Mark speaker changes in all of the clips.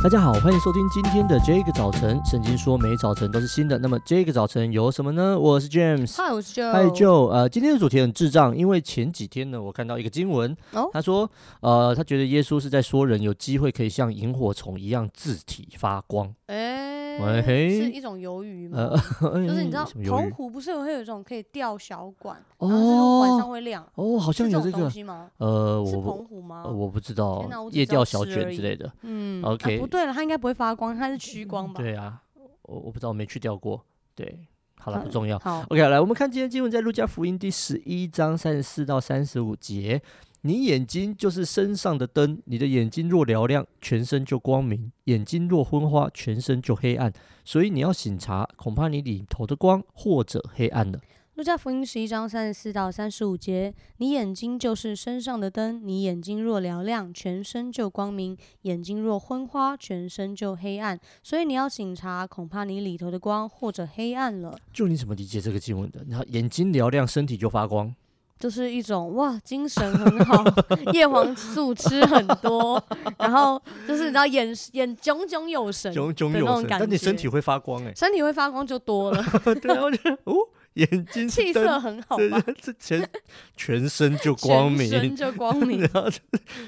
Speaker 1: 大家好，欢迎收听今天的这个早晨。圣经说每早晨都是新的，那么这个早晨有什么呢？我是 James，
Speaker 2: 嗨，我是 Joe，
Speaker 1: 嗨 Joe。呃，今天的主题很智障，因为前几天呢，我看到一个经文，哦、他说，呃，他觉得耶稣是在说人有机会可以像萤火虫一样自体发光。
Speaker 2: 诶
Speaker 1: 喂嘿
Speaker 2: 是一种鱿鱼吗？
Speaker 1: 呃、
Speaker 2: 就是你知道澎湖不是有会有一种可以钓小管，哦、然后晚上会亮
Speaker 1: 哦，好像有这个
Speaker 2: 东西吗？
Speaker 1: 呃，
Speaker 2: 是澎湖吗？
Speaker 1: 我不知道，夜钓小卷之类的。
Speaker 2: 嗯
Speaker 1: ，OK，、
Speaker 2: 啊、不对了，它应该不会发光，它是趋光吧？
Speaker 1: 对啊，我我不知道，我没去钓过。对，好了，不重要。
Speaker 2: 好
Speaker 1: ，OK，来，我们看今天经文在路加福音第十一章三十四到三十五节。你眼睛就是身上的灯，你的眼睛若嘹亮，全身就光明；眼睛若昏花，全身就黑暗。所以你要醒察，恐怕你里头的光或者黑暗了。
Speaker 2: 路加福音十一章三十四到三十五节：你眼睛就是身上的灯，你眼睛若嘹亮，全身就光明；眼睛若昏花，全身就黑暗。所以你要醒察，恐怕你里头的光或者黑暗了。
Speaker 1: 就你怎么理解这个经文的？然后眼睛嘹亮，身体就发光。
Speaker 2: 就是一种哇，精神很好，叶黄素吃很多，然后就是你知道眼眼炯炯有神，
Speaker 1: 炯炯有神，但你身体会发光哎、欸，
Speaker 2: 身体会发光就多了，
Speaker 1: 对啊，我觉得哦，眼睛
Speaker 2: 气色很好吧，
Speaker 1: 这全 全身就光明，
Speaker 2: 全身就光明，
Speaker 1: 然后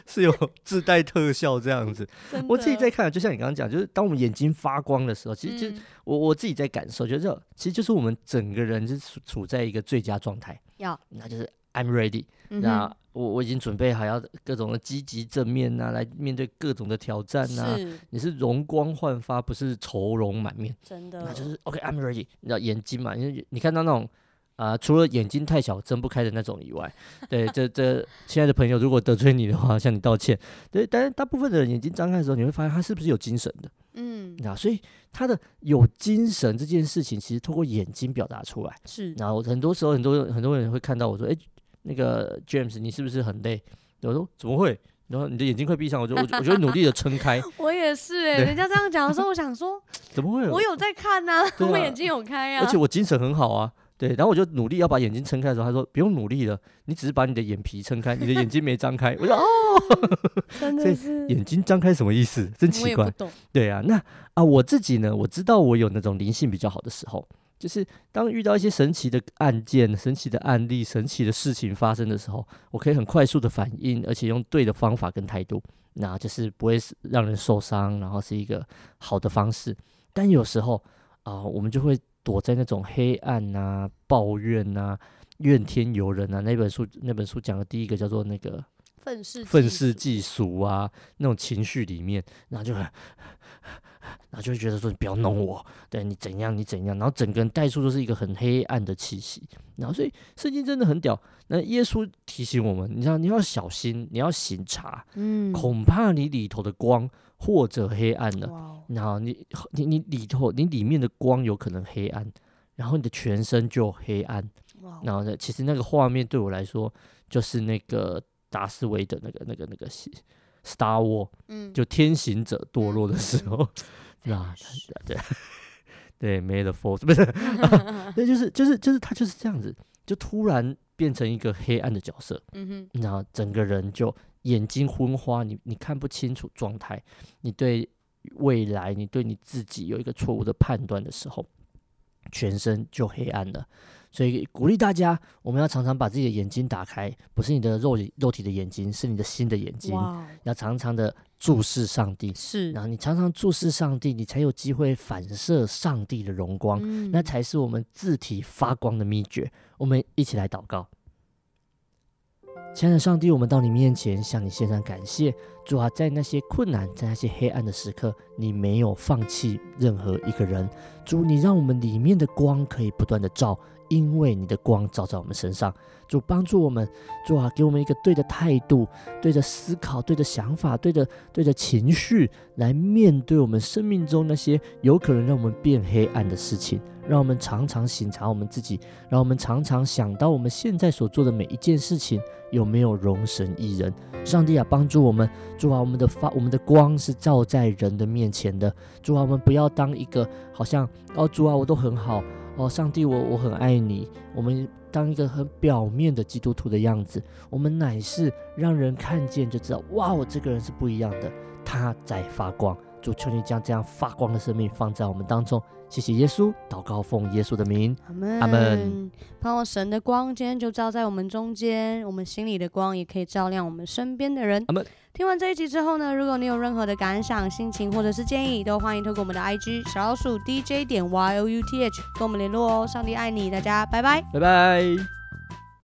Speaker 1: 是有自带特效这样子。我自己在看，就像你刚刚讲，就是当我们眼睛发光的时候，其实就、嗯、我我自己在感受，觉得其实就是我们整个人是处处在一个最佳状态，
Speaker 2: 要
Speaker 1: 那就是。I'm ready，、嗯、那我我已经准备好要各种的积极正面呐、啊，来面对各种的挑战呐、啊。是你是容光焕发，不是愁容满面。
Speaker 2: 真的，
Speaker 1: 那就是 OK，I'm、okay, ready。你知道眼睛嘛？因为你看到那种啊、呃，除了眼睛太小睁不开的那种以外，对，这这亲爱的朋友，如果得罪你的话，向你道歉。对，但是大部分的人眼睛张开的时候，你会发现他是不是有精神的？嗯，那所以他的有精神这件事情，其实透过眼睛表达出来。
Speaker 2: 是，
Speaker 1: 然后很多时候，很多很多人会看到我说，哎。那个 James，你是不是很累？我说怎么会？然后你的眼睛快闭上，我就我我就努力的撑开。
Speaker 2: 我也是哎、欸，人家这样讲的时候，我想说
Speaker 1: 怎么会？
Speaker 2: 我有在看呐、我眼睛有开啊，
Speaker 1: 而且我精神很好啊。对，然后我就努力要把眼睛撑开的时候，他说不用努力了，你只是把你的眼皮撑开，你的眼睛没张开。我说哦，
Speaker 2: 真的是
Speaker 1: 眼睛张开什么意思？真奇怪。对啊，那啊我自己呢，我知道我有那种灵性比较好的时候。就是当遇到一些神奇的案件、神奇的案例、神奇的事情发生的时候，我可以很快速的反应，而且用对的方法跟态度，那就是不会让人受伤，然后是一个好的方式。但有时候啊、呃，我们就会躲在那种黑暗啊、抱怨啊、怨天尤人啊。那本书那本书讲的第一个叫做那个
Speaker 2: 愤世
Speaker 1: 愤世嫉俗啊，那种情绪里面，然后就很。就会觉得说，你不要弄我，对你怎样你怎样，然后整个人带出都是一个很黑暗的气息。然后所以圣经真的很屌。那耶稣提醒我们，你知道你要小心，你要省察，嗯，恐怕你里头的光或者黑暗了。然后你你你里头你里面的光有可能黑暗，然后你的全身就黑暗。然后呢，其实那个画面对我来说就是那个达斯维的那个那个那个戏。Star War，嗯，就天行者堕落的时候，啊，对对，没了 Force 不是，那就是就是就是他就是这样子，就突然变成一个黑暗的角色，嗯哼，然后整个人就眼睛昏花，你你看不清楚状态，你对未来，你对你自己有一个错误的判断的时候，全身就黑暗了。所以鼓励大家，我们要常常把自己的眼睛打开，不是你的肉肉体的眼睛，是你的心的眼睛。要常常的注视上帝，是，然后你常常注视上帝，你才有机会反射上帝的荣光，嗯、那才是我们字体发光的秘诀。我们一起来祷告。亲爱的上帝，我们到你面前向你献上感谢。主啊，在那些困难、在那些黑暗的时刻，你没有放弃任何一个人。主，你让我们里面的光可以不断的照，因为你的光照在我们身上。主帮助我们，主啊，给我们一个对的态度、对的思考、对的想法、对的对的情绪，来面对我们生命中那些有可能让我们变黑暗的事情。让我们常常省察我们自己，让我们常常想到我们现在所做的每一件事情有没有荣神一人。上帝啊，帮助我们，主啊，我们的发，我们的光是照在人的面前的。主啊，我们不要当一个好像哦，主啊，我都很好哦，上帝我我很爱你。我们当一个很表面的基督徒的样子，我们乃是让人看见就知道，哇，我这个人是不一样的，他在发光。主求你将这样发光的生命放在我们当中。谢谢耶稣，祷告奉耶稣的名，
Speaker 2: 阿门。
Speaker 1: 阿门。
Speaker 2: 盼望神的光今天就照在我们中间，我们心里的光也可以照亮我们身边的人。
Speaker 1: 阿门。
Speaker 2: 听完这一集之后呢，如果你有任何的感想、心情或者是建议，都欢迎透过我们的 IG 小老鼠 DJ 点 YOUTH 跟我们联络哦。上帝爱你，大家拜拜，
Speaker 1: 拜拜。